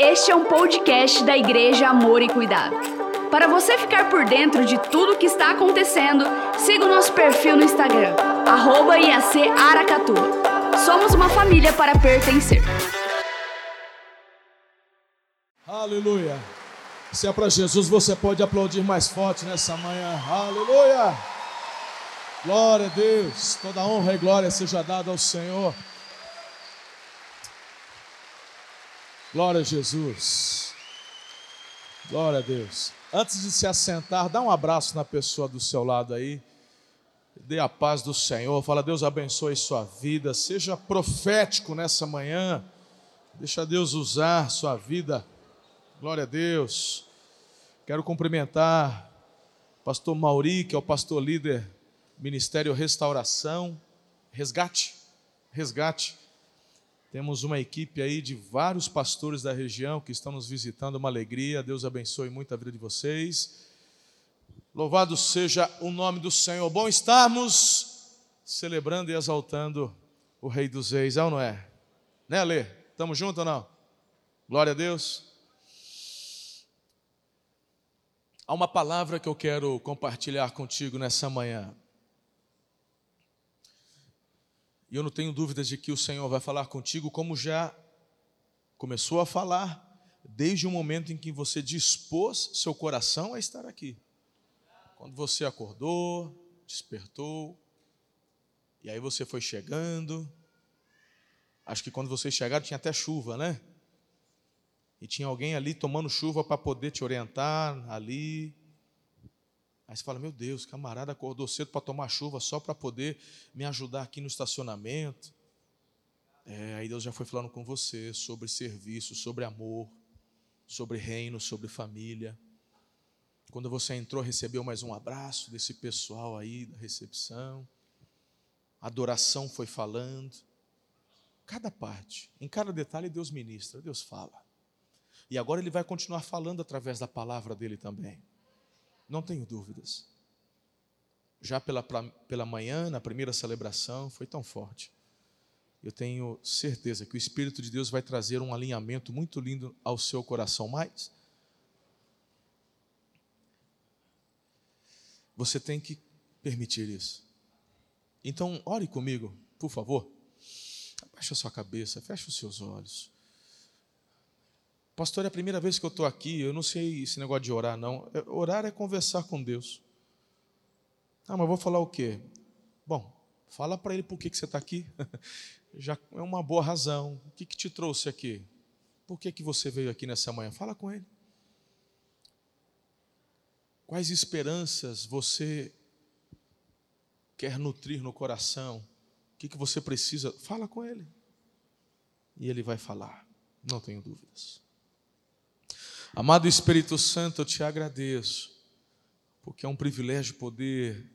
Este é um podcast da Igreja Amor e Cuidado. Para você ficar por dentro de tudo o que está acontecendo, siga o nosso perfil no Instagram, arroba IAC Aracatu. Somos uma família para pertencer. Aleluia. Se é para Jesus, você pode aplaudir mais forte nessa manhã. Aleluia. Glória a Deus. Toda honra e glória seja dada ao Senhor. Glória a Jesus. Glória a Deus. Antes de se assentar, dá um abraço na pessoa do seu lado aí. Dê a paz do Senhor. Fala, Deus abençoe sua vida. Seja profético nessa manhã. Deixa Deus usar sua vida. Glória a Deus. Quero cumprimentar o pastor Mauri, que é o pastor líder Ministério Restauração, Resgate. Resgate. Temos uma equipe aí de vários pastores da região que estão nos visitando, uma alegria. Deus abençoe muito a vida de vocês. Louvado seja o nome do Senhor. Bom estarmos celebrando e exaltando o Rei dos Reis, é ou não é? Né, Alê? Estamos juntos ou não? Glória a Deus. Há uma palavra que eu quero compartilhar contigo nessa manhã. E eu não tenho dúvidas de que o Senhor vai falar contigo, como já começou a falar, desde o momento em que você dispôs seu coração a estar aqui. Quando você acordou, despertou, e aí você foi chegando. Acho que quando vocês chegaram tinha até chuva, né? E tinha alguém ali tomando chuva para poder te orientar ali. Aí você fala: Meu Deus, camarada acordou cedo para tomar chuva só para poder me ajudar aqui no estacionamento. É, aí Deus já foi falando com você sobre serviço, sobre amor, sobre reino, sobre família. Quando você entrou, recebeu mais um abraço desse pessoal aí da recepção. A adoração foi falando. Cada parte, em cada detalhe, Deus ministra, Deus fala. E agora Ele vai continuar falando através da palavra dele também. Não tenho dúvidas. Já pela, pela manhã, na primeira celebração, foi tão forte. Eu tenho certeza que o Espírito de Deus vai trazer um alinhamento muito lindo ao seu coração. Mas você tem que permitir isso. Então, ore comigo, por favor. Abaixa a sua cabeça, feche os seus olhos. Pastor, é a primeira vez que eu estou aqui, eu não sei esse negócio de orar, não. É, orar é conversar com Deus. Ah, mas vou falar o quê? Bom, fala para ele por que, que você está aqui. Já é uma boa razão. O que, que te trouxe aqui? Por que, que você veio aqui nessa manhã? Fala com ele. Quais esperanças você quer nutrir no coração? O que, que você precisa? Fala com ele. E ele vai falar. Não tenho dúvidas. Amado Espírito Santo, eu te agradeço, porque é um privilégio poder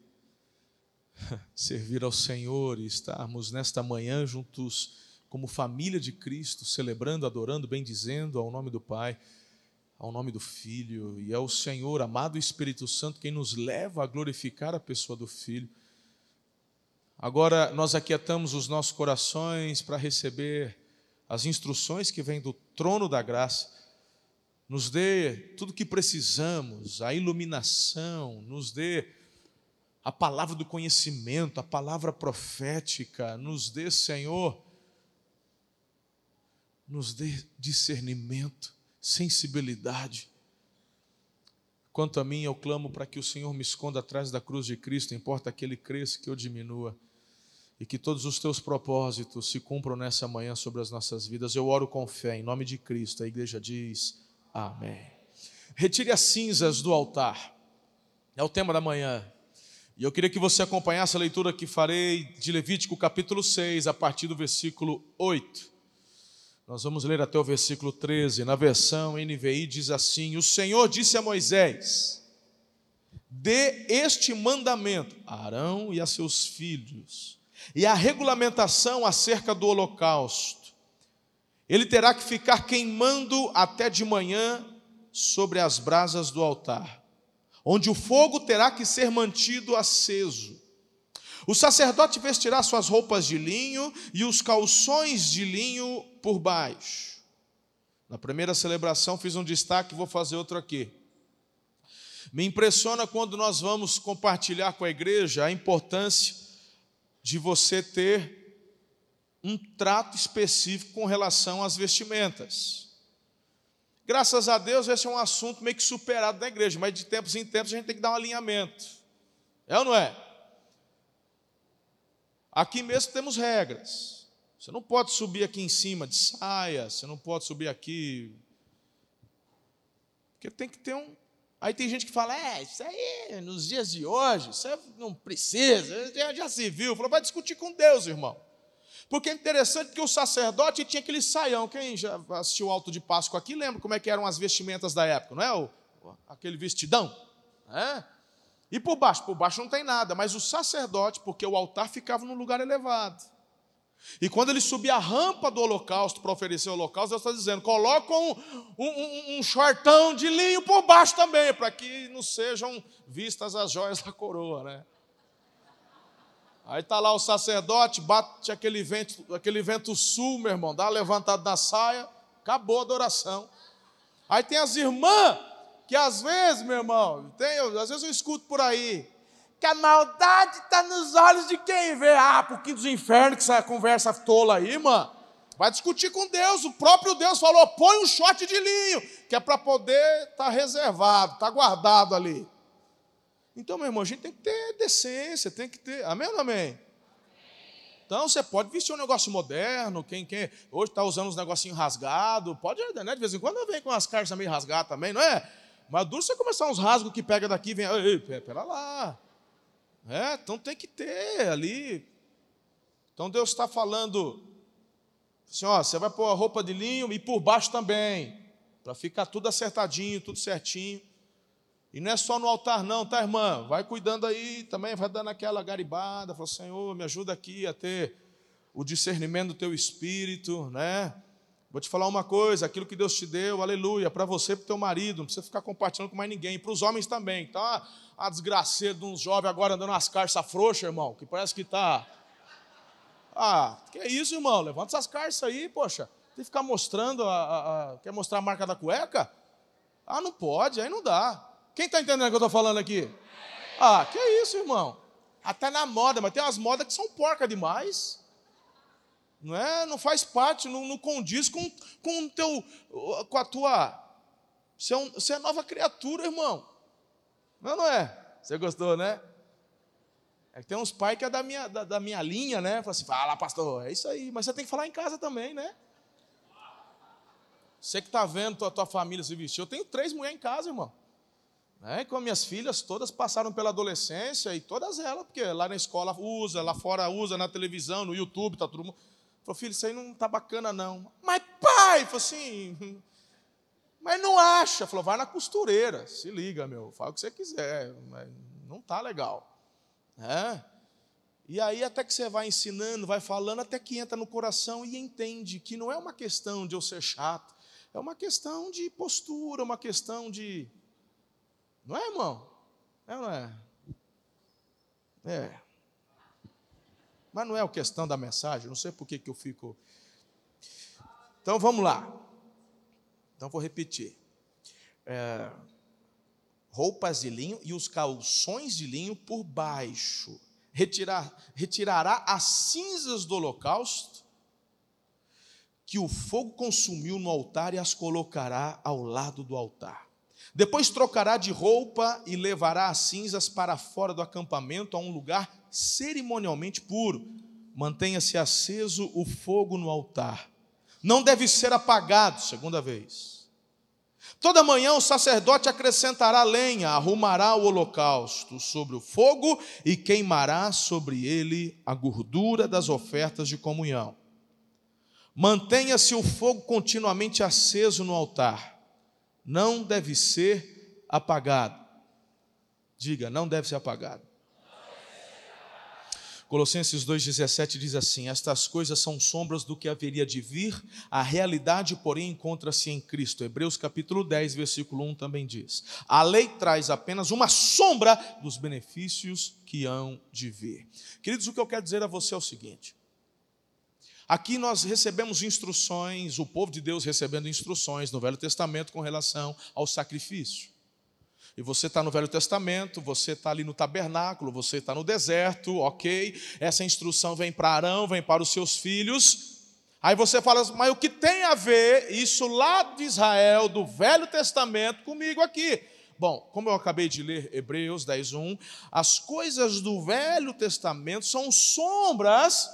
servir ao Senhor e estarmos nesta manhã juntos como família de Cristo, celebrando, adorando, bendizendo ao nome do Pai, ao nome do Filho, e é o Senhor, amado Espírito Santo, quem nos leva a glorificar a pessoa do Filho. Agora nós aquietamos os nossos corações para receber as instruções que vêm do trono da graça nos dê tudo o que precisamos, a iluminação, nos dê a palavra do conhecimento, a palavra profética, nos dê, Senhor, nos dê discernimento, sensibilidade. Quanto a mim, eu clamo para que o Senhor me esconda atrás da cruz de Cristo, importa que Ele cresça, que eu diminua, e que todos os teus propósitos se cumpram nessa manhã sobre as nossas vidas. Eu oro com fé, em nome de Cristo. A igreja diz. Amém. Retire as cinzas do altar. É o tema da manhã. E eu queria que você acompanhasse a leitura que farei de Levítico capítulo 6, a partir do versículo 8. Nós vamos ler até o versículo 13. Na versão NVI diz assim: O Senhor disse a Moisés: Dê este mandamento a Arão e a seus filhos, e a regulamentação acerca do holocausto ele terá que ficar queimando até de manhã sobre as brasas do altar, onde o fogo terá que ser mantido aceso. O sacerdote vestirá suas roupas de linho e os calções de linho por baixo. Na primeira celebração fiz um destaque, vou fazer outro aqui. Me impressiona quando nós vamos compartilhar com a igreja a importância de você ter um trato específico com relação às vestimentas. Graças a Deus, esse é um assunto meio que superado na igreja, mas de tempos em tempos a gente tem que dar um alinhamento. É ou não é? Aqui mesmo temos regras. Você não pode subir aqui em cima de saia, você não pode subir aqui. Porque tem que ter um. Aí tem gente que fala, é, isso aí, nos dias de hoje, isso não precisa, já, já se viu. Falou, vai discutir com Deus, irmão. Porque é interessante que o sacerdote tinha aquele saião. Quem já assistiu o Alto de Páscoa aqui lembra como é que eram as vestimentas da época, não é? O, aquele vestidão. É? E por baixo? Por baixo não tem nada, mas o sacerdote, porque o altar ficava num lugar elevado. E quando ele subia a rampa do holocausto para oferecer o holocausto, Deus está dizendo: coloca um, um, um, shortão de linho por baixo também, para que não sejam vistas as joias da coroa, né? Aí está lá o sacerdote, bate aquele vento, aquele vento sul, meu irmão, dá uma levantada na saia, acabou a adoração. Aí tem as irmãs que às vezes, meu irmão, tem, às vezes eu escuto por aí, que a maldade está nos olhos de quem vê. Ah, porque dos infernos que essa conversa tola aí, mano. Vai discutir com Deus. O próprio Deus falou: põe um shot de linho, que é para poder estar tá reservado, tá guardado ali. Então, meu irmão, a gente tem que ter decência, tem que ter. Amém ou não amém? Então você pode vestir um negócio moderno, quem, quem hoje está usando uns negocinhos rasgados, pode, né? De vez em quando vem com as cartas meio rasgadas também, não é? Mas duro você começar uns rasgos que pega daqui vem, ei, pera lá. É, então tem que ter ali. Então Deus está falando, assim, ó, você vai pôr a roupa de linho e por baixo também, para ficar tudo acertadinho, tudo certinho. E não é só no altar, não, tá, irmã? Vai cuidando aí também, vai dando aquela garibada. Fala, Senhor, me ajuda aqui a ter o discernimento do teu espírito, né? Vou te falar uma coisa: aquilo que Deus te deu, aleluia, para você para o teu marido, não precisa ficar compartilhando com mais ninguém, para os homens também. Tá a desgraceira de uns jovens agora andando nas carças frouxas, irmão, que parece que está. Ah, que é isso, irmão? Levanta essas carças aí, poxa. Tem que ficar mostrando, a, a, a... quer mostrar a marca da cueca? Ah, não pode, aí não dá. Quem está entendendo o que eu estou falando aqui? Ah, que é isso, irmão? Até na moda, mas tem umas modas que são porca demais. Não é? Não faz parte, não, não condiz com, com, teu, com a tua. Você é, um, você é nova criatura, irmão. Não, não é? Você gostou, né? É que tem uns pais que é da minha, da, da minha linha, né? Fala assim, fala, pastor, é isso aí. Mas você tem que falar em casa também, né? Você que está vendo tua, tua família se vestir. Eu tenho três mulheres em casa, irmão. Né? Com minhas filhas, todas passaram pela adolescência e todas elas, porque lá na escola usa, lá fora usa, na televisão, no YouTube, tá mundo. Falou, filho, isso aí não tá bacana, não. Mas, pai, falou assim, mas não acha. Falou, vai na costureira, se liga, meu, fala o que você quiser, mas não tá legal. É? E aí, até que você vai ensinando, vai falando, até que entra no coração e entende que não é uma questão de eu ser chato, é uma questão de postura, uma questão de não é, irmão? É ou não é? É. Mas não é a questão da mensagem, não sei por que, que eu fico. Então vamos lá. Então vou repetir. É, roupas de linho e os calções de linho por baixo. Retirar, retirará as cinzas do holocausto que o fogo consumiu no altar e as colocará ao lado do altar. Depois trocará de roupa e levará as cinzas para fora do acampamento, a um lugar cerimonialmente puro. Mantenha-se aceso o fogo no altar. Não deve ser apagado, segunda vez. Toda manhã o sacerdote acrescentará lenha, arrumará o holocausto sobre o fogo e queimará sobre ele a gordura das ofertas de comunhão. Mantenha-se o fogo continuamente aceso no altar não deve ser apagado. Diga, não deve ser apagado. Colossenses 2,17 diz assim: Estas coisas são sombras do que haveria de vir, a realidade, porém, encontra-se em Cristo. Hebreus capítulo 10, versículo 1 também diz: A lei traz apenas uma sombra dos benefícios que hão de vir. Queridos, o que eu quero dizer a você é o seguinte: Aqui nós recebemos instruções, o povo de Deus recebendo instruções no Velho Testamento com relação ao sacrifício. E você está no Velho Testamento, você está ali no tabernáculo, você está no deserto, ok? Essa instrução vem para Arão, vem para os seus filhos. Aí você fala, mas o que tem a ver isso lá de Israel, do Velho Testamento, comigo aqui? Bom, como eu acabei de ler Hebreus 10:1, as coisas do Velho Testamento são sombras,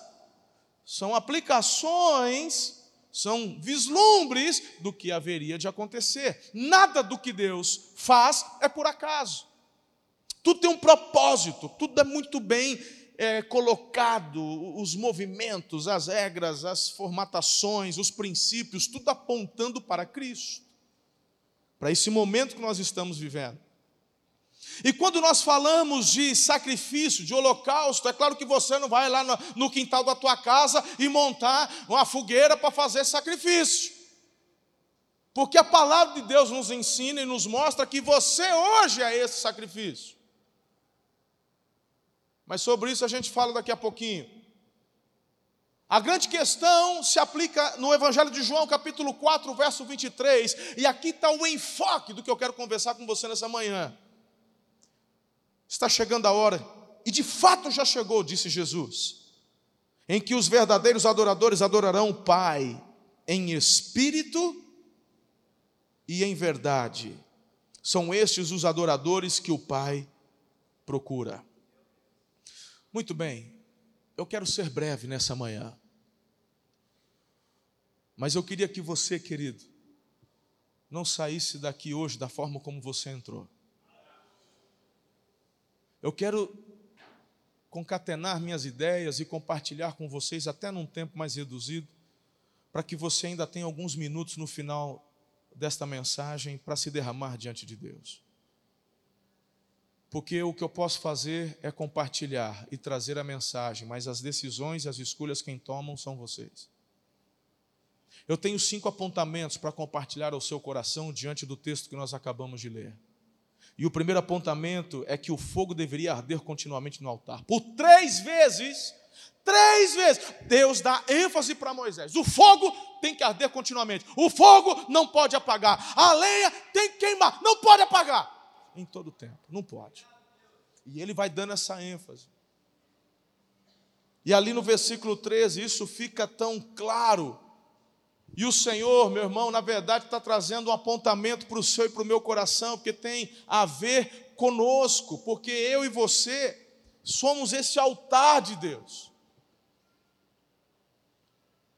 são aplicações são vislumbres do que haveria de acontecer. Nada do que Deus faz é por acaso. Tudo tem um propósito, tudo é muito bem é, colocado, os movimentos, as regras, as formatações, os princípios, tudo apontando para Cristo, para esse momento que nós estamos vivendo. E quando nós falamos de sacrifício, de holocausto, é claro que você não vai lá no, quintal da tua casa e montar uma fogueira para fazer sacrifício. Porque a palavra de Deus nos ensina e nos mostra que você hoje é esse sacrifício. Mas sobre isso a gente fala daqui a pouquinho. A grande questão se aplica no Evangelho de João, capítulo 4, verso 23, e aqui está o enfoque do que eu quero conversar com você nessa manhã. Está chegando a hora, e de fato já chegou, disse Jesus, em que os verdadeiros adoradores adorarão o Pai em espírito e em verdade. São estes os adoradores que o Pai procura. Muito bem, eu quero ser breve nessa manhã. Mas eu queria que você, querido, não saísse daqui hoje da forma como você entrou. Eu quero concatenar minhas ideias e compartilhar com vocês, até num tempo mais reduzido, para que você ainda tenha alguns minutos no final desta mensagem para se derramar diante de Deus. Porque o que eu posso fazer é compartilhar e trazer a mensagem, mas as decisões e as escolhas quem tomam são vocês. Eu tenho cinco apontamentos para compartilhar ao seu coração diante do texto que nós acabamos de ler. E o primeiro apontamento é que o fogo deveria arder continuamente no altar. Por três vezes, três vezes, Deus dá ênfase para Moisés. O fogo tem que arder continuamente. O fogo não pode apagar. A lenha tem que queimar. Não pode apagar. Em todo tempo. Não pode. E ele vai dando essa ênfase. E ali no versículo 13, isso fica tão claro e o Senhor, meu irmão, na verdade está trazendo um apontamento para o seu e para o meu coração, porque tem a ver conosco, porque eu e você somos esse altar de Deus.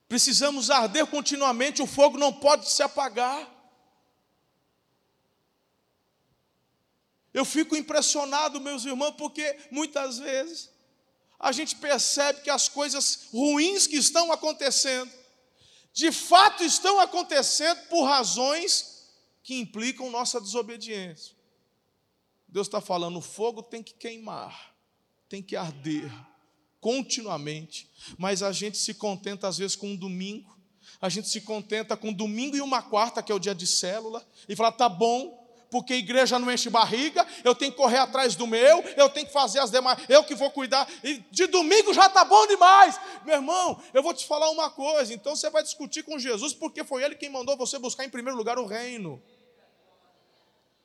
Precisamos arder continuamente, o fogo não pode se apagar. Eu fico impressionado, meus irmãos, porque muitas vezes a gente percebe que as coisas ruins que estão acontecendo de fato estão acontecendo por razões que implicam nossa desobediência. Deus está falando: o fogo tem que queimar, tem que arder continuamente, mas a gente se contenta às vezes com um domingo, a gente se contenta com domingo e uma quarta, que é o dia de célula, e fala: tá bom, porque a igreja não enche barriga, eu tenho que correr atrás do meu, eu tenho que fazer as demais, eu que vou cuidar, e de domingo já está bom demais. Meu irmão, eu vou te falar uma coisa, então você vai discutir com Jesus, porque foi Ele quem mandou você buscar em primeiro lugar o reino.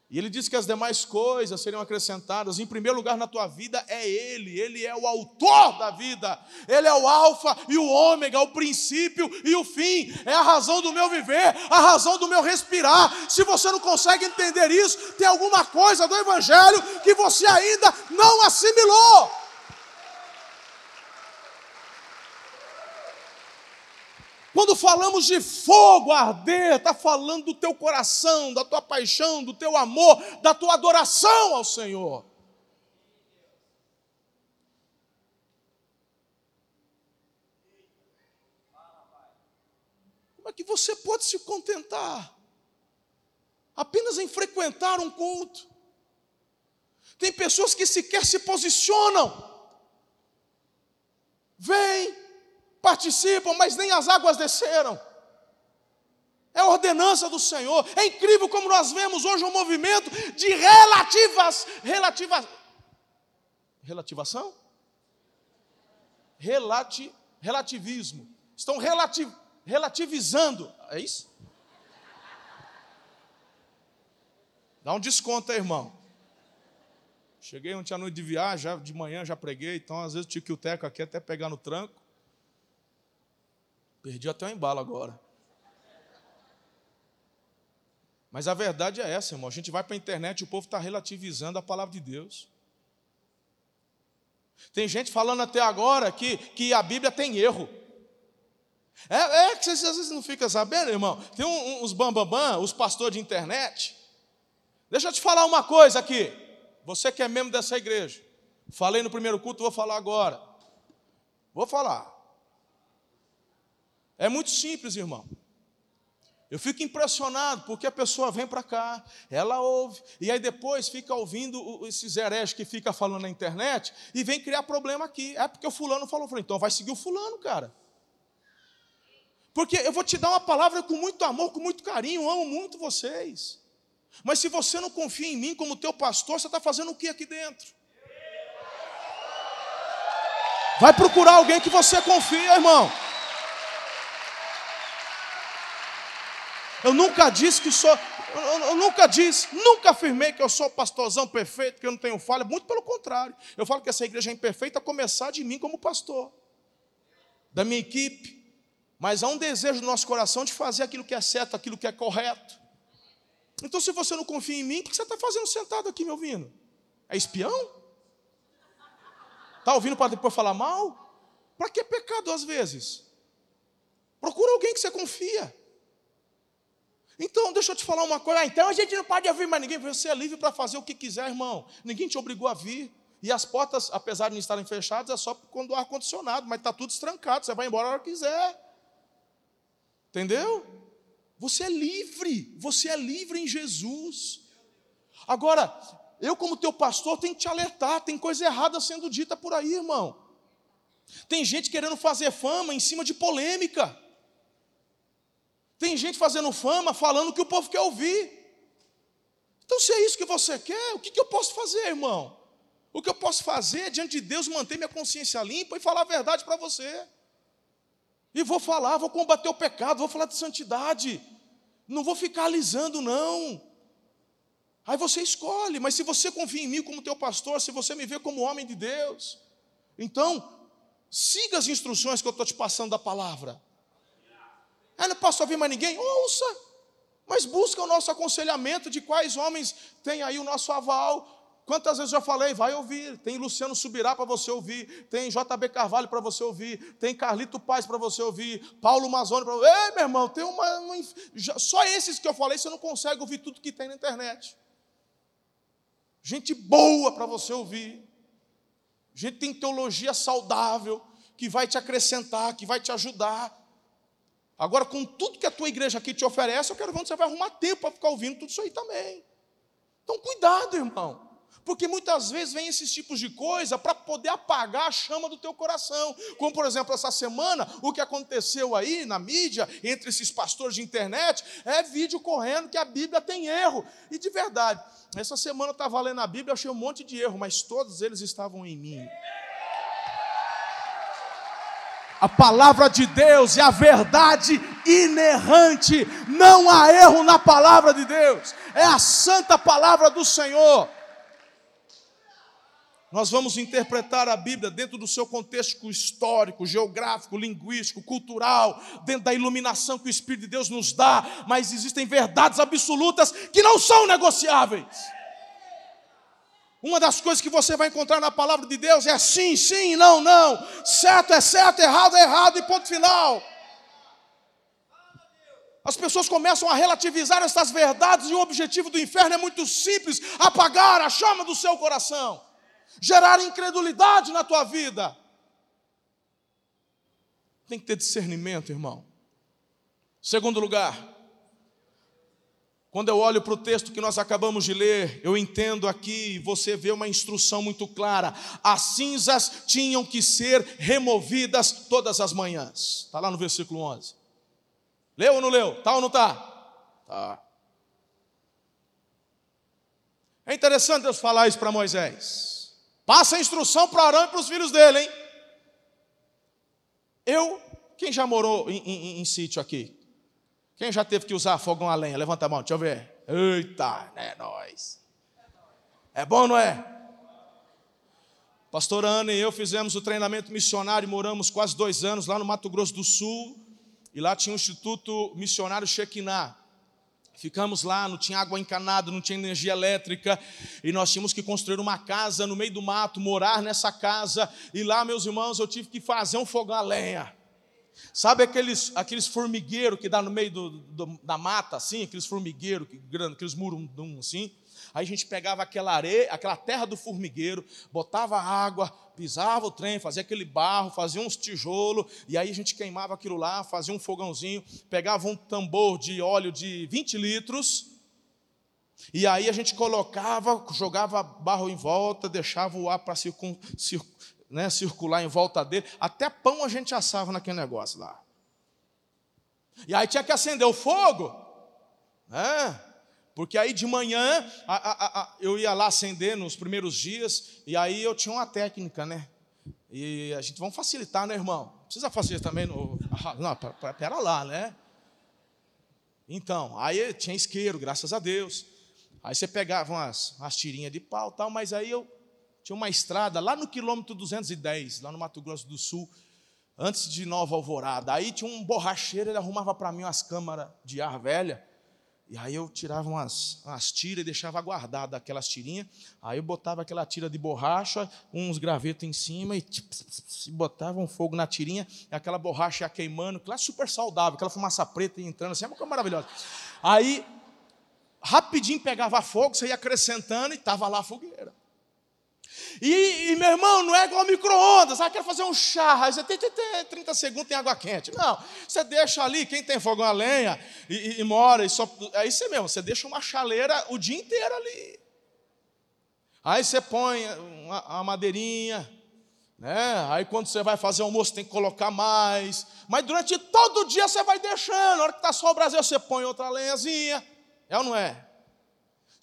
E ele diz que as demais coisas seriam acrescentadas. Em primeiro lugar na tua vida é Ele, Ele é o autor da vida, Ele é o Alfa e o Ômega, o princípio e o fim, é a razão do meu viver, a razão do meu respirar. Se você não consegue entender isso, tem alguma coisa do Evangelho que você ainda não assimilou. Quando falamos de fogo arder, está falando do teu coração, da tua paixão, do teu amor, da tua adoração ao Senhor. Como é que você pode se contentar apenas em frequentar um culto? Tem pessoas que sequer se posicionam. Vem, participam, mas nem as águas desceram. É ordenança do Senhor. É incrível como nós vemos hoje um movimento de relativas, relativas, relativação? Relati, relativismo. estão relativ, relativizando. É isso? Dá um desconto aí, irmão. Cheguei ontem à noite de viagem, já, de manhã já preguei, então às vezes o teco aqui até pegar no tranco. Perdi até o embalo agora. Mas a verdade é essa, irmão. A gente vai para a internet e o povo está relativizando a palavra de Deus. Tem gente falando até agora que, que a Bíblia tem erro. É, é que vocês às vezes não ficam sabendo, irmão. Tem um, uns bambambam, bam, bam, os pastores de internet. Deixa eu te falar uma coisa aqui. Você que é membro dessa igreja. Falei no primeiro culto, vou falar agora. Vou falar. É muito simples, irmão. Eu fico impressionado porque a pessoa vem para cá, ela ouve, e aí depois fica ouvindo esses hereges que fica falando na internet e vem criar problema aqui. É porque o fulano falou, então vai seguir o fulano, cara. Porque eu vou te dar uma palavra com muito amor, com muito carinho, amo muito vocês. Mas se você não confia em mim como teu pastor, você está fazendo o que aqui dentro? Vai procurar alguém que você confia, irmão. Eu nunca disse que sou, eu nunca disse, nunca afirmei que eu sou pastorzão perfeito, que eu não tenho falha, muito pelo contrário. Eu falo que essa igreja é imperfeita a começar de mim como pastor, da minha equipe. Mas há um desejo no nosso coração de fazer aquilo que é certo, aquilo que é correto. Então, se você não confia em mim, o que você está fazendo sentado aqui me ouvindo? É espião? Está ouvindo para depois falar mal? Para que pecado às vezes? Procura alguém que você confia. Então, deixa eu te falar uma coisa. Ah, então a gente não pode ouvir mais ninguém. Você é livre para fazer o que quiser, irmão. Ninguém te obrigou a vir. E as portas, apesar de não estarem fechadas, é só quando há ar-condicionado, mas está tudo estrancado. Você vai embora a hora que quiser. Entendeu? Você é livre. Você é livre em Jesus. Agora, eu, como teu pastor, tenho que te alertar. Tem coisa errada sendo dita por aí, irmão. Tem gente querendo fazer fama em cima de polêmica. Tem gente fazendo fama, falando o que o povo quer ouvir. Então, se é isso que você quer, o que, que eu posso fazer, irmão? O que eu posso fazer diante de Deus, manter minha consciência limpa e falar a verdade para você. E vou falar, vou combater o pecado, vou falar de santidade. Não vou ficar alisando, não. Aí você escolhe, mas se você confia em mim como teu pastor, se você me vê como homem de Deus, então siga as instruções que eu estou te passando da palavra. Ah, não posso ouvir mais ninguém? Ouça. Mas busca o nosso aconselhamento de quais homens têm aí o nosso aval. Quantas vezes eu já falei, vai ouvir. Tem Luciano Subirá para você ouvir, tem JB Carvalho para você ouvir, tem Carlito Paz para você ouvir, Paulo Mazoni para você. Ei, meu irmão, tem uma, uma. Só esses que eu falei, você não consegue ouvir tudo que tem na internet. Gente boa para você ouvir. Gente que tem teologia saudável, que vai te acrescentar, que vai te ajudar. Agora, com tudo que a tua igreja aqui te oferece, eu quero ver onde você vai arrumar tempo para ficar ouvindo tudo isso aí também. Então, cuidado, irmão. Porque muitas vezes vem esses tipos de coisa para poder apagar a chama do teu coração. Como, por exemplo, essa semana, o que aconteceu aí na mídia, entre esses pastores de internet, é vídeo correndo que a Bíblia tem erro. E de verdade, essa semana eu estava lendo a Bíblia, achei um monte de erro, mas todos eles estavam em mim. A palavra de Deus é a verdade inerrante. Não há erro na palavra de Deus. É a santa palavra do Senhor. Nós vamos interpretar a Bíblia dentro do seu contexto histórico, geográfico, linguístico, cultural, dentro da iluminação que o Espírito de Deus nos dá, mas existem verdades absolutas que não são negociáveis. Uma das coisas que você vai encontrar na palavra de Deus é sim, sim, não, não. Certo é certo, errado é errado e ponto final. As pessoas começam a relativizar essas verdades e o objetivo do inferno é muito simples: apagar a chama do seu coração, gerar incredulidade na tua vida. Tem que ter discernimento, irmão. Segundo lugar, quando eu olho para o texto que nós acabamos de ler, eu entendo aqui, você vê uma instrução muito clara: as cinzas tinham que ser removidas todas as manhãs. Está lá no versículo 11. Leu ou não leu? Tá ou não tá? Tá. É interessante Deus falar isso para Moisés. Passa a instrução para Arão e para os filhos dele, hein? Eu Quem já morou em, em, em sítio aqui? Quem já teve que usar fogão a lenha? Levanta a mão, deixa eu ver. Eita, é nós. É bom, não é? Pastor Ana e eu fizemos o treinamento missionário, moramos quase dois anos lá no Mato Grosso do Sul, e lá tinha o Instituto Missionário Shekinah. Ficamos lá, não tinha água encanada, não tinha energia elétrica, e nós tínhamos que construir uma casa no meio do mato, morar nessa casa, e lá, meus irmãos, eu tive que fazer um fogão a lenha. Sabe aqueles, aqueles formigueiros que dá no meio do, do, da mata, assim, aqueles formigueiros, que, aqueles murundum, assim? Aí a gente pegava aquela areia, aquela terra do formigueiro, botava água, pisava o trem, fazia aquele barro, fazia uns tijolos, e aí a gente queimava aquilo lá, fazia um fogãozinho, pegava um tambor de óleo de 20 litros, e aí a gente colocava, jogava barro em volta, deixava o ar para circun, cir, né, circular em volta dele, até pão a gente assava naquele negócio lá. E aí tinha que acender o fogo, né? Porque aí de manhã a, a, a, eu ia lá acender nos primeiros dias, e aí eu tinha uma técnica, né? E a gente, vamos facilitar, né, irmão? Precisa facilitar também no. Não, pera lá, né? Então, aí tinha isqueiro, graças a Deus. Aí você pegava umas, umas tirinhas de pau tal, mas aí eu tinha uma estrada lá no quilômetro 210, lá no Mato Grosso do Sul, antes de Nova Alvorada. Aí tinha um borracheiro, ele arrumava para mim umas câmaras de ar velha. E aí eu tirava umas, umas tiras e deixava guardada aquelas tirinhas. Aí eu botava aquela tira de borracha, uns gravetos em cima e botava um fogo na tirinha, e aquela borracha ia queimando, aquela super saudável, aquela fumaça preta entrando assim, é uma coisa maravilhosa. Aí, rapidinho pegava fogo, você ia acrescentando e estava lá a fogueira. E, e, meu irmão, não é igual micro-ondas. Ah, quero fazer um chá. Aí você tem, tem, tem 30 segundos, tem água quente. Não, você deixa ali, quem tem fogão a lenha e, e, e mora, e só, é isso mesmo, você deixa uma chaleira o dia inteiro ali. Aí você põe uma, uma madeirinha, né? Aí quando você vai fazer almoço tem que colocar mais. Mas durante todo o dia você vai deixando. Na hora que está só o Brasil, você põe outra lenhazinha. É ou não é?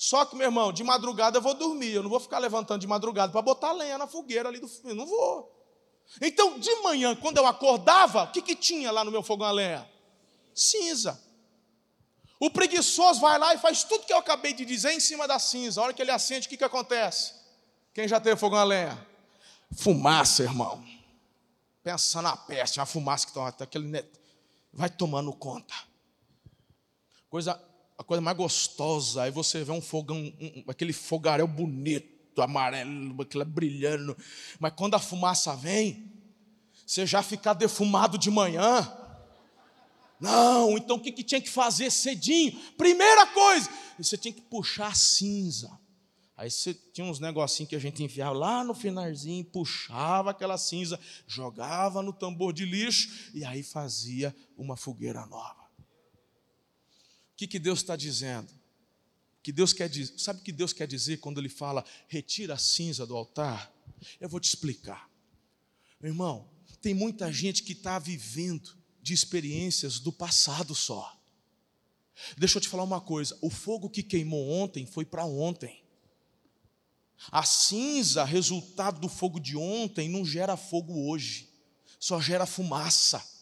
Só que, meu irmão, de madrugada eu vou dormir. Eu não vou ficar levantando de madrugada para botar lenha na fogueira ali do eu não vou. Então, de manhã, quando eu acordava, o que, que tinha lá no meu fogão a lenha? Cinza. O preguiçoso vai lá e faz tudo que eu acabei de dizer em cima da cinza. A hora que ele acende, o que, que acontece? Quem já teve fogão a lenha? Fumaça, irmão. Pensa na peste, a fumaça que está aquele vai tomando conta. Coisa a coisa mais gostosa. Aí você vê um fogão, um, aquele fogaréu bonito, amarelo, aquilo brilhando. Mas quando a fumaça vem, você já fica defumado de manhã. Não, então o que, que tinha que fazer cedinho? Primeira coisa, você tinha que puxar a cinza. Aí você tinha uns negocinhos que a gente enfiava lá no finalzinho, puxava aquela cinza, jogava no tambor de lixo e aí fazia uma fogueira nova. O que, que Deus está dizendo? Que Deus quer dizer, sabe o que Deus quer dizer quando Ele fala, retira a cinza do altar? Eu vou te explicar. Meu irmão, tem muita gente que está vivendo de experiências do passado só. Deixa eu te falar uma coisa: o fogo que queimou ontem foi para ontem. A cinza, resultado do fogo de ontem, não gera fogo hoje, só gera fumaça.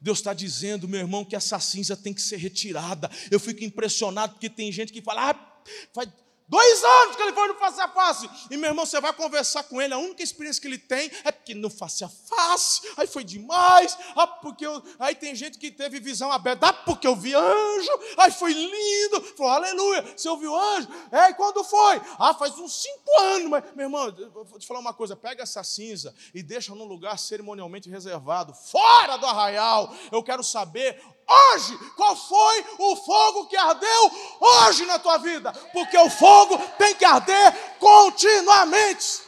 Deus está dizendo, meu irmão, que essa cinza tem que ser retirada. Eu fico impressionado porque tem gente que fala, ah, faz dois anos que ele foi no face a face. E meu irmão, você vai conversar com ele, a única experiência que ele tem é porque no face a face, aí foi demais. Ah, porque eu... Aí tem gente que teve visão aberta, ah, porque eu vi anjo, aí foi lindo. Falou, aleluia, você ouviu anjo? É, e quando foi? Ah, faz uns cinco anos. Mas, meu irmão, vou te falar uma coisa: pega essa cinza e deixa num lugar cerimonialmente reservado, fora do arraial. Eu quero saber hoje qual foi o fogo que ardeu hoje na tua vida, porque o fogo tem que arder continuamente.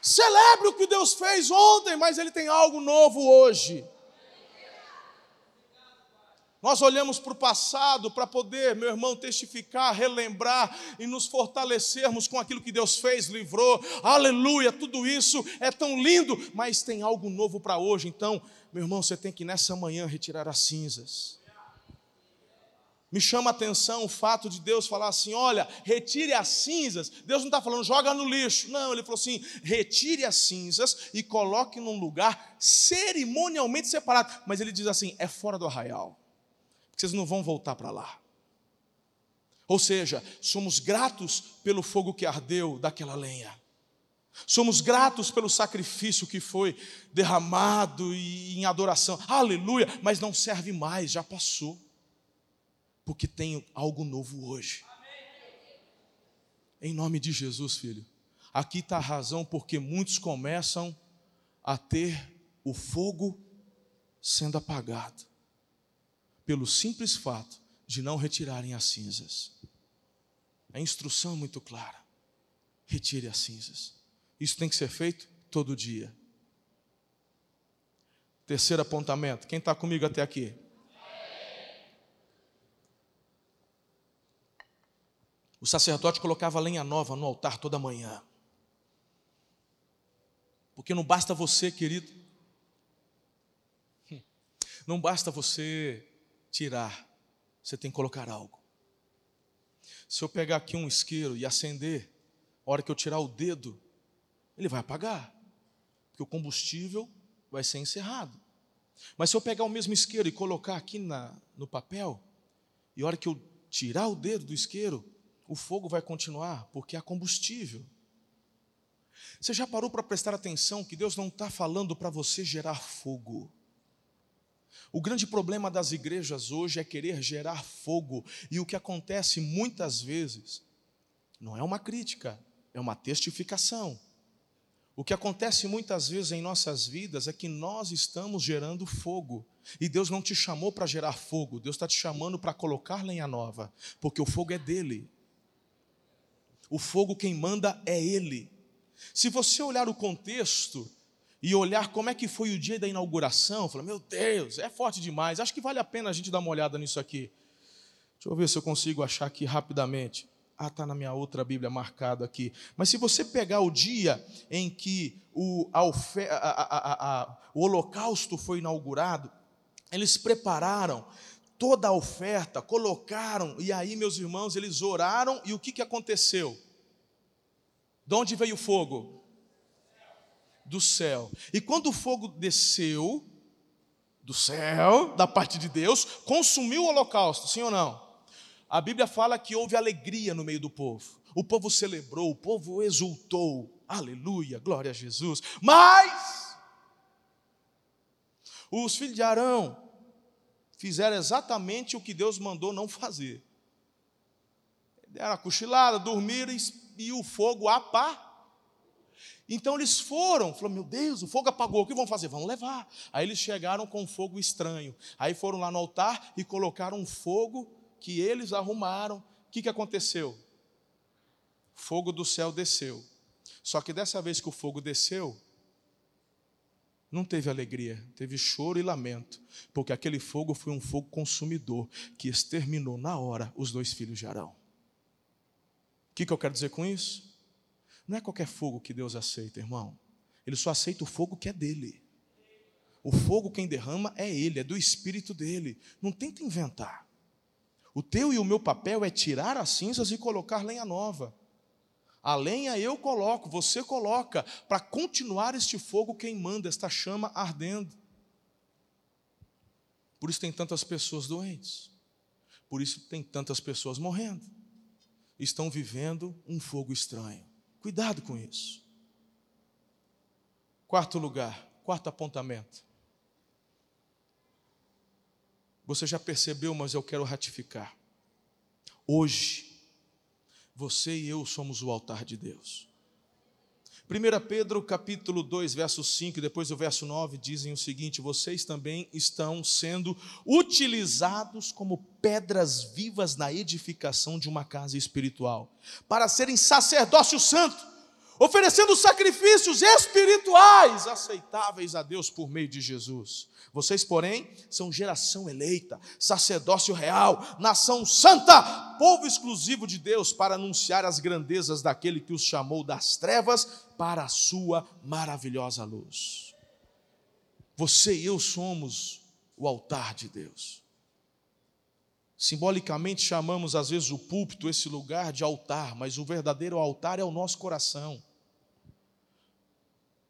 Celebre o que Deus fez ontem, mas Ele tem algo novo hoje. Nós olhamos para o passado para poder, meu irmão, testificar, relembrar e nos fortalecermos com aquilo que Deus fez, livrou. Aleluia, tudo isso é tão lindo, mas tem algo novo para hoje. Então, meu irmão, você tem que nessa manhã retirar as cinzas. Me chama a atenção o fato de Deus falar assim: olha, retire as cinzas. Deus não está falando, joga no lixo. Não, ele falou assim: retire as cinzas e coloque num lugar cerimonialmente separado. Mas ele diz assim: é fora do arraial. Porque vocês não vão voltar para lá. Ou seja, somos gratos pelo fogo que ardeu daquela lenha. Somos gratos pelo sacrifício que foi derramado e em adoração. Aleluia! Mas não serve mais, já passou. Porque tem algo novo hoje. Em nome de Jesus, filho. Aqui está a razão porque muitos começam a ter o fogo sendo apagado, pelo simples fato de não retirarem as cinzas. A instrução é muito clara: retire as cinzas. Isso tem que ser feito todo dia. Terceiro apontamento. Quem está comigo até aqui? O sacerdote colocava lenha nova no altar toda manhã. Porque não basta você, querido, não basta você tirar, você tem que colocar algo. Se eu pegar aqui um isqueiro e acender, a hora que eu tirar o dedo, ele vai apagar, porque o combustível vai ser encerrado. Mas se eu pegar o mesmo isqueiro e colocar aqui na, no papel, e a hora que eu tirar o dedo do isqueiro, o fogo vai continuar, porque há combustível. Você já parou para prestar atenção que Deus não está falando para você gerar fogo. O grande problema das igrejas hoje é querer gerar fogo, e o que acontece muitas vezes não é uma crítica, é uma testificação. O que acontece muitas vezes em nossas vidas é que nós estamos gerando fogo. E Deus não te chamou para gerar fogo, Deus está te chamando para colocar lenha nova, porque o fogo é dele. O fogo quem manda é Ele. Se você olhar o contexto e olhar como é que foi o dia da inauguração, fala, meu Deus, é forte demais. Acho que vale a pena a gente dar uma olhada nisso aqui. Deixa eu ver se eu consigo achar aqui rapidamente. Ah, está na minha outra Bíblia marcado aqui. Mas se você pegar o dia em que o, a, a, a, o holocausto foi inaugurado, eles prepararam toda a oferta, colocaram, e aí, meus irmãos, eles oraram, e o que, que aconteceu? De onde veio o fogo? Do céu. E quando o fogo desceu do céu, da parte de Deus, consumiu o holocausto, sim ou não? a Bíblia fala que houve alegria no meio do povo. O povo celebrou, o povo exultou. Aleluia, glória a Jesus. Mas os filhos de Arão fizeram exatamente o que Deus mandou não fazer. Deram a cochilada, dormiram e o fogo apá. Então eles foram, falaram: Meu Deus, o fogo apagou, o que vão fazer? Vão levar. Aí eles chegaram com um fogo estranho. Aí foram lá no altar e colocaram um fogo que eles arrumaram, o que, que aconteceu? Fogo do céu desceu. Só que dessa vez que o fogo desceu, não teve alegria, teve choro e lamento, porque aquele fogo foi um fogo consumidor que exterminou na hora os dois filhos de Arão. O que, que eu quero dizer com isso? Não é qualquer fogo que Deus aceita, irmão. Ele só aceita o fogo que é dele. O fogo quem derrama é ele, é do espírito dele. Não tenta inventar. O teu e o meu papel é tirar as cinzas e colocar lenha nova. A lenha eu coloco, você coloca, para continuar este fogo queimando, esta chama ardendo. Por isso tem tantas pessoas doentes. Por isso tem tantas pessoas morrendo. Estão vivendo um fogo estranho. Cuidado com isso. Quarto lugar, quarto apontamento. Você já percebeu, mas eu quero ratificar. Hoje, você e eu somos o altar de Deus. 1 Pedro capítulo 2, verso 5 e depois o verso 9 dizem o seguinte: vocês também estão sendo utilizados como pedras vivas na edificação de uma casa espiritual, para serem sacerdócio santo, oferecendo sacrifícios espirituais aceitáveis a Deus por meio de Jesus. Vocês, porém, são geração eleita, sacerdócio real, nação santa, povo exclusivo de Deus, para anunciar as grandezas daquele que os chamou das trevas para a sua maravilhosa luz. Você e eu somos o altar de Deus. Simbolicamente chamamos às vezes o púlpito, esse lugar, de altar, mas o verdadeiro altar é o nosso coração.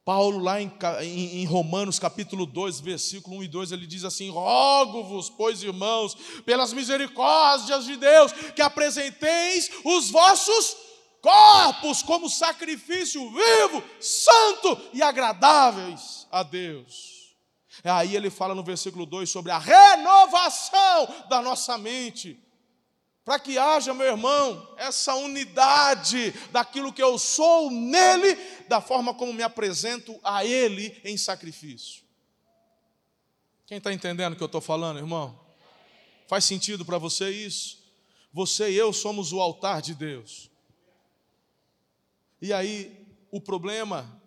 Paulo, lá em, em, Romanos capítulo 2, versículo 1 e 2, ele diz assim: Rogo-vos, pois irmãos, pelas misericórdias de Deus, que apresenteis os vossos corpos como sacrifício vivo, santo e agradáveis a Deus. Aí ele fala no versículo 2 sobre a renovação da nossa mente para que haja, meu irmão, essa unidade daquilo que eu sou nele, da forma como me apresento a ele em sacrifício. Quem está entendendo o que eu estou falando, irmão? Faz sentido para você isso? Você e eu somos o altar de Deus. E aí, o problema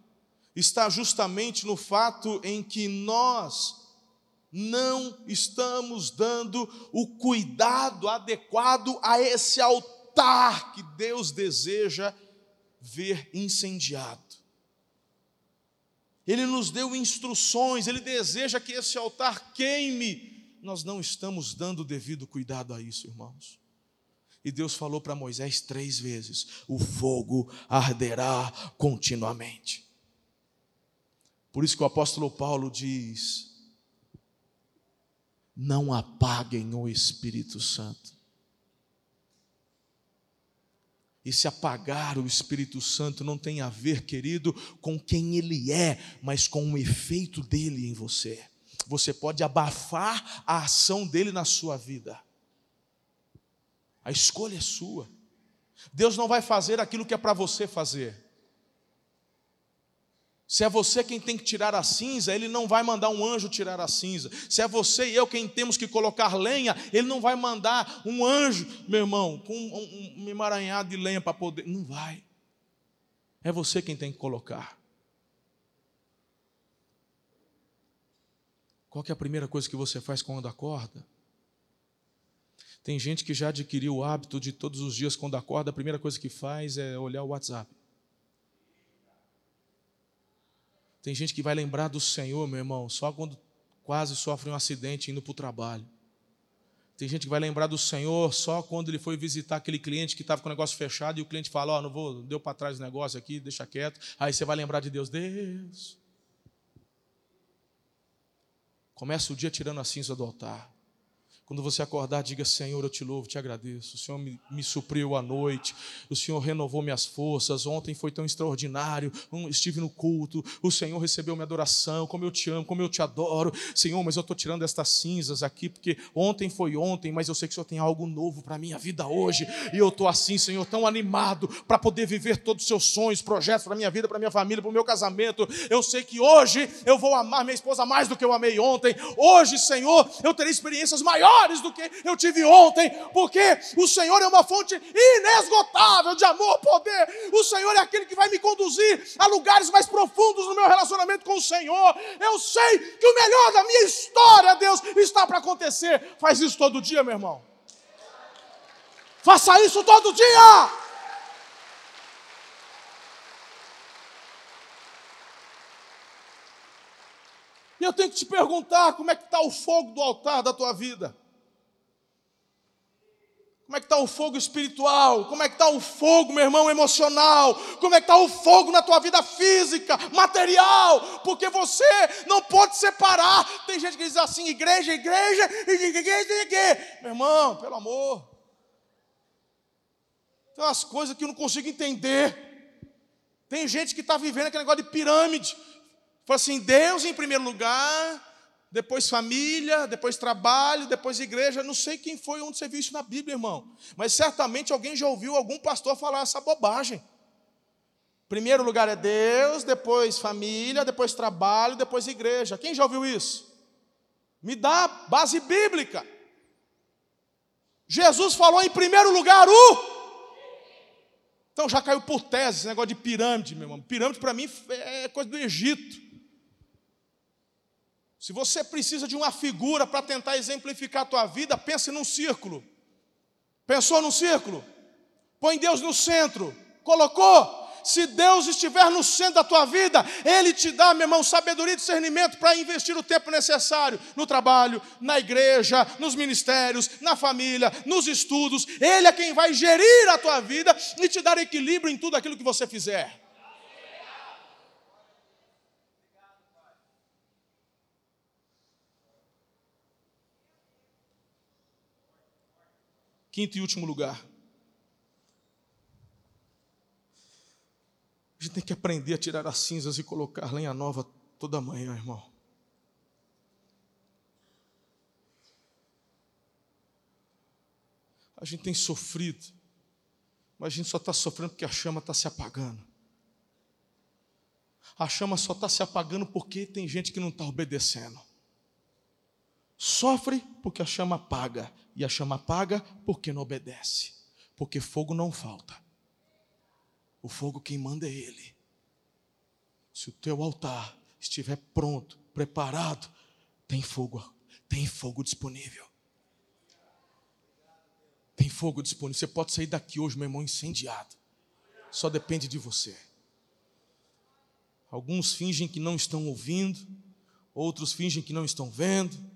está justamente no fato em que nós não estamos dando o cuidado adequado a esse altar que Deus deseja ver incendiado. Ele nos deu instruções, ele deseja que esse altar queime. Nós não estamos dando o devido cuidado a isso, irmãos. E Deus falou para Moisés três vezes: o fogo arderá continuamente. Por isso que o apóstolo Paulo diz: não apaguem o Espírito Santo. E se apagar o Espírito Santo não tem a ver, querido, com quem ele é, mas com o efeito dele em você. Você pode abafar a ação dele na sua vida. A escolha é sua. Deus não vai fazer aquilo que é para você fazer. Se é você quem tem que tirar a cinza, ele não vai mandar um anjo tirar a cinza. Se é você e eu quem temos que colocar lenha, ele não vai mandar um anjo, meu irmão, com um, um emaranhado de lenha para poder. Não vai. É você quem tem que colocar. Qual é a primeira coisa que você faz quando acorda? Tem gente que já adquiriu o hábito de todos os dias, quando acorda, a primeira coisa que faz é olhar o WhatsApp. Tem gente que vai lembrar do Senhor, meu irmão, só quando quase sofre um acidente indo para o trabalho. Tem gente que vai lembrar do Senhor só quando ele foi visitar aquele cliente que estava com o negócio fechado e o cliente fala: Ó, oh, não vou, deu para trás o negócio aqui, deixa quieto. Aí você vai lembrar de Deus. Deus. Começa o dia tirando a cinza do altar. Quando você acordar, diga: Senhor, eu te louvo, te agradeço. O Senhor me, me supriu à noite, o Senhor renovou minhas forças. Ontem foi tão extraordinário. estive no culto, o Senhor recebeu minha adoração. Como eu te amo, como eu te adoro, Senhor. Mas eu estou tirando estas cinzas aqui, porque ontem foi ontem, mas eu sei que o Senhor tem algo novo para a minha vida hoje. E eu estou assim, Senhor, tão animado para poder viver todos os seus sonhos, projetos para minha vida, para minha família, para o meu casamento. Eu sei que hoje eu vou amar minha esposa mais do que eu amei ontem. Hoje, Senhor, eu terei experiências maiores do que eu tive ontem, porque o Senhor é uma fonte inesgotável de amor, poder. O Senhor é aquele que vai me conduzir a lugares mais profundos no meu relacionamento com o Senhor. Eu sei que o melhor da minha história, Deus, está para acontecer. Faz isso todo dia, meu irmão. Faça isso todo dia. E eu tenho que te perguntar como é que está o fogo do altar da tua vida. Como é que está o fogo espiritual? Como é que está o fogo, meu irmão, emocional? Como é que está o fogo na tua vida física, material? Porque você não pode separar. Tem gente que diz assim, igreja, igreja, igreja, igreja. Meu irmão, pelo amor. Tem umas coisas que eu não consigo entender. Tem gente que está vivendo aquele negócio de pirâmide. Fala assim, Deus em primeiro lugar, depois família, depois trabalho, depois igreja. Não sei quem foi onde você viu isso na Bíblia, irmão. Mas certamente alguém já ouviu algum pastor falar essa bobagem. Primeiro lugar é Deus, depois família, depois trabalho, depois igreja. Quem já ouviu isso? Me dá base bíblica. Jesus falou em primeiro lugar o. Então já caiu por tese esse negócio de pirâmide, meu irmão. Pirâmide para mim é coisa do Egito. Se você precisa de uma figura para tentar exemplificar a tua vida, pense num círculo. Pensou num círculo? Põe Deus no centro. Colocou? Se Deus estiver no centro da tua vida, Ele te dá, meu irmão, sabedoria e discernimento para investir o tempo necessário no trabalho, na igreja, nos ministérios, na família, nos estudos. Ele é quem vai gerir a tua vida e te dar equilíbrio em tudo aquilo que você fizer. Quinto e último lugar. A gente tem que aprender a tirar as cinzas e colocar lenha nova toda manhã, irmão. A gente tem sofrido, mas a gente só está sofrendo porque a chama está se apagando. A chama só está se apagando porque tem gente que não está obedecendo. Sofre porque a chama apaga, e a chama apaga porque não obedece, porque fogo não falta. O fogo quem manda é Ele. Se o teu altar estiver pronto, preparado, tem fogo, tem fogo disponível. Tem fogo disponível. Você pode sair daqui hoje, meu irmão, incendiado. Só depende de você. Alguns fingem que não estão ouvindo, outros fingem que não estão vendo.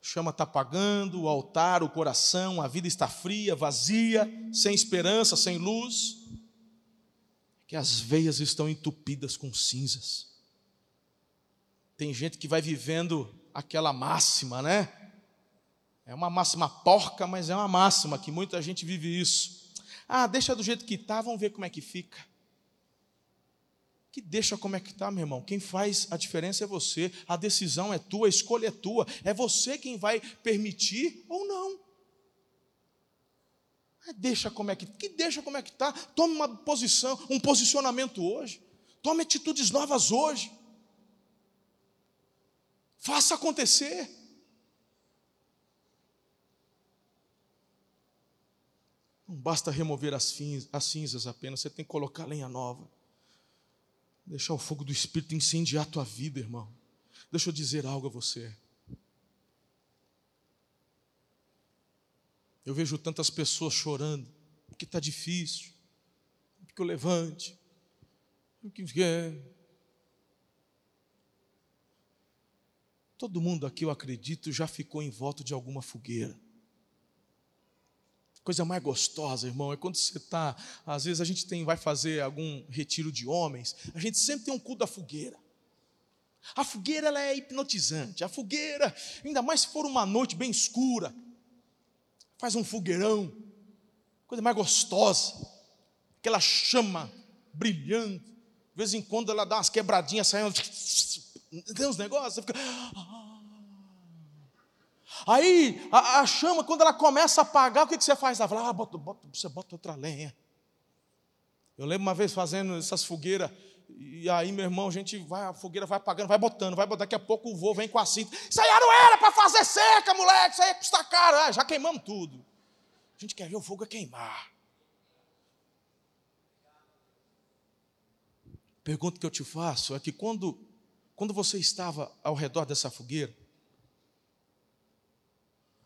Chama está apagando, o altar, o coração, a vida está fria, vazia, sem esperança, sem luz que as veias estão entupidas com cinzas. Tem gente que vai vivendo aquela máxima, né? É uma máxima porca, mas é uma máxima que muita gente vive isso. Ah, deixa do jeito que está, vamos ver como é que fica. Que deixa como é que está, meu irmão. Quem faz a diferença é você. A decisão é tua, a escolha é tua. É você quem vai permitir ou não. Deixa como é que, que deixa como é que está. Tome uma posição, um posicionamento hoje. Tome atitudes novas hoje. Faça acontecer. Não basta remover as, as cinzas apenas, você tem que colocar lenha nova. Deixar o fogo do Espírito incendiar a tua vida, irmão. Deixa eu dizer algo a você. Eu vejo tantas pessoas chorando, porque está difícil, porque eu levante, porque quer. Todo mundo aqui, eu acredito, já ficou em volta de alguma fogueira. Coisa mais gostosa, irmão, é quando você está. Às vezes a gente tem, vai fazer algum retiro de homens, a gente sempre tem um culto da fogueira. A fogueira ela é hipnotizante. A fogueira, ainda mais se for uma noite bem escura, faz um fogueirão, coisa mais gostosa, aquela chama brilhando, de vez em quando ela dá umas quebradinhas saindo, tem uns negócios, você fica. Aí a, a, chama, quando ela começa a apagar, o que, que você faz? Ela fala, ah, bota, bota, você bota outra lenha. Eu lembro uma vez fazendo essas fogueiras, e aí, meu irmão, a gente vai, a fogueira vai apagando, vai botando, vai botando. Daqui a pouco o vô vem com a cinta. Isso aí não era para fazer seca, moleque, isso aí custa caro. Ah, já queimamos tudo. A gente quer ver o fogo a queimar. Pergunta que eu te faço é que quando, quando você estava ao redor dessa fogueira,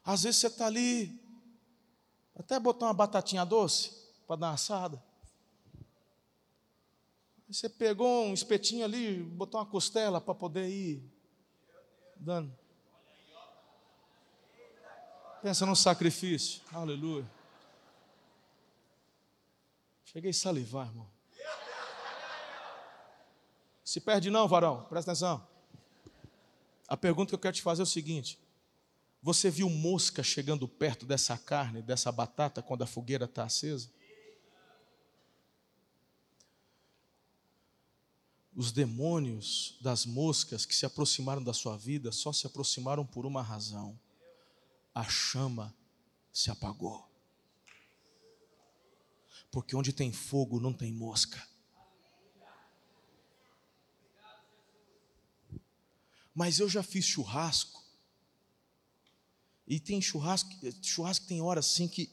às vezes você está ali, até botar uma batatinha doce para dar uma assada. Você pegou um espetinho ali, botou uma costela para poder ir dando. Pensa no sacrifício. Aleluia. Cheguei a salivar, irmão. Se perde não, varão. Presta atenção. A pergunta que eu quero te fazer é o seguinte: Você viu mosca chegando perto dessa carne, dessa batata, quando a fogueira está acesa? Os demônios das moscas que se aproximaram da sua vida só se aproximaram por uma razão: a chama se apagou. Porque onde tem fogo não tem mosca. Mas eu já fiz churrasco. E tem churrasco, churrasco tem hora assim que,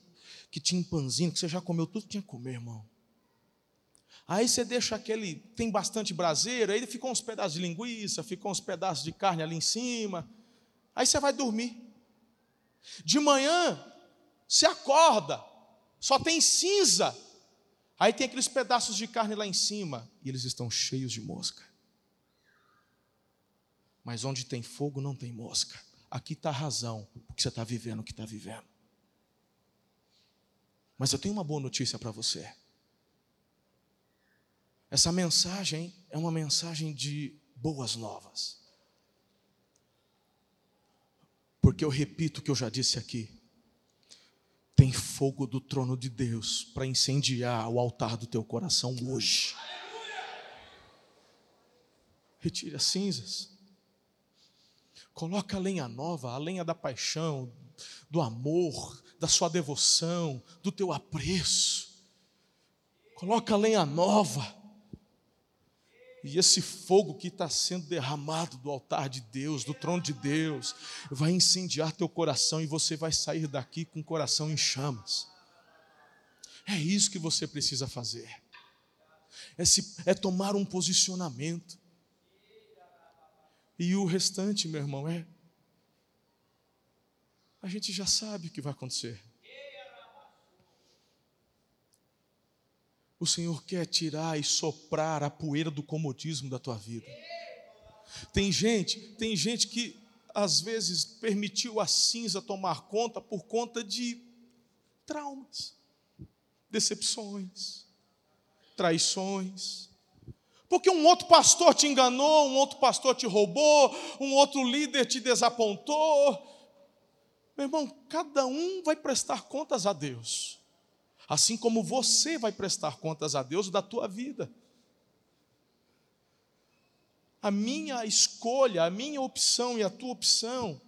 que tinha panzinho, que você já comeu tudo que tinha que comer, irmão. Aí você deixa aquele, tem bastante braseiro, aí ficou uns pedaços de linguiça, ficou uns pedaços de carne ali em cima. Aí você vai dormir. De manhã, você acorda, só tem cinza. Aí tem aqueles pedaços de carne lá em cima e eles estão cheios de mosca. Mas onde tem fogo não tem mosca. Aqui está a razão, porque você está vivendo o que está vivendo. Mas eu tenho uma boa notícia para você. Essa mensagem é uma mensagem de boas novas. Porque eu repito o que eu já disse aqui. Tem fogo do trono de Deus para incendiar o altar do teu coração hoje. Retire as cinzas. Coloca a lenha nova, a lenha da paixão, do amor, da sua devoção, do teu apreço. Coloca a lenha nova. E esse fogo que está sendo derramado do altar de Deus, do trono de Deus, vai incendiar teu coração e você vai sair daqui com o coração em chamas. É isso que você precisa fazer. É, se, é tomar um posicionamento. E o restante, meu irmão, é. A gente já sabe o que vai acontecer. O Senhor quer tirar e soprar a poeira do comodismo da tua vida. Tem gente, tem gente que às vezes permitiu a cinza tomar conta por conta de traumas, decepções, traições. Porque um outro pastor te enganou, um outro pastor te roubou, um outro líder te desapontou. Meu irmão, cada um vai prestar contas a Deus assim como você vai prestar contas a Deus da tua vida. A minha escolha, a minha opção e a tua opção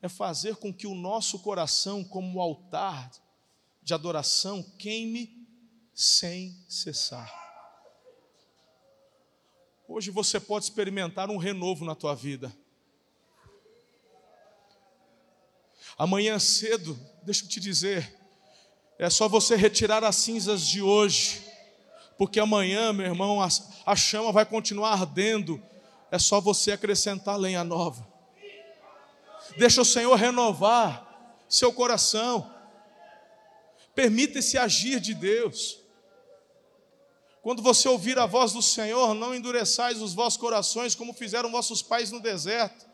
é fazer com que o nosso coração, como altar de adoração, queime sem cessar. Hoje você pode experimentar um renovo na tua vida. Amanhã cedo, deixa eu te dizer, é só você retirar as cinzas de hoje, porque amanhã, meu irmão, a, a chama vai continuar ardendo. É só você acrescentar lenha nova. Deixa o Senhor renovar seu coração. Permita esse agir de Deus. Quando você ouvir a voz do Senhor, não endureçais os vossos corações como fizeram vossos pais no deserto,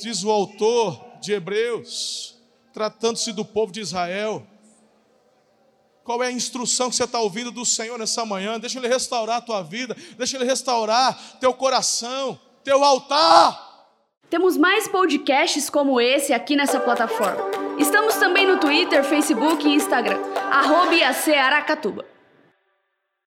diz o autor de Hebreus, tratando-se do povo de Israel. Qual é a instrução que você está ouvindo do Senhor nessa manhã? Deixa Ele restaurar a tua vida, deixa Ele restaurar teu coração, teu altar. Temos mais podcasts como esse aqui nessa plataforma. Estamos também no Twitter, Facebook e Instagram. Arroba Aracatuba.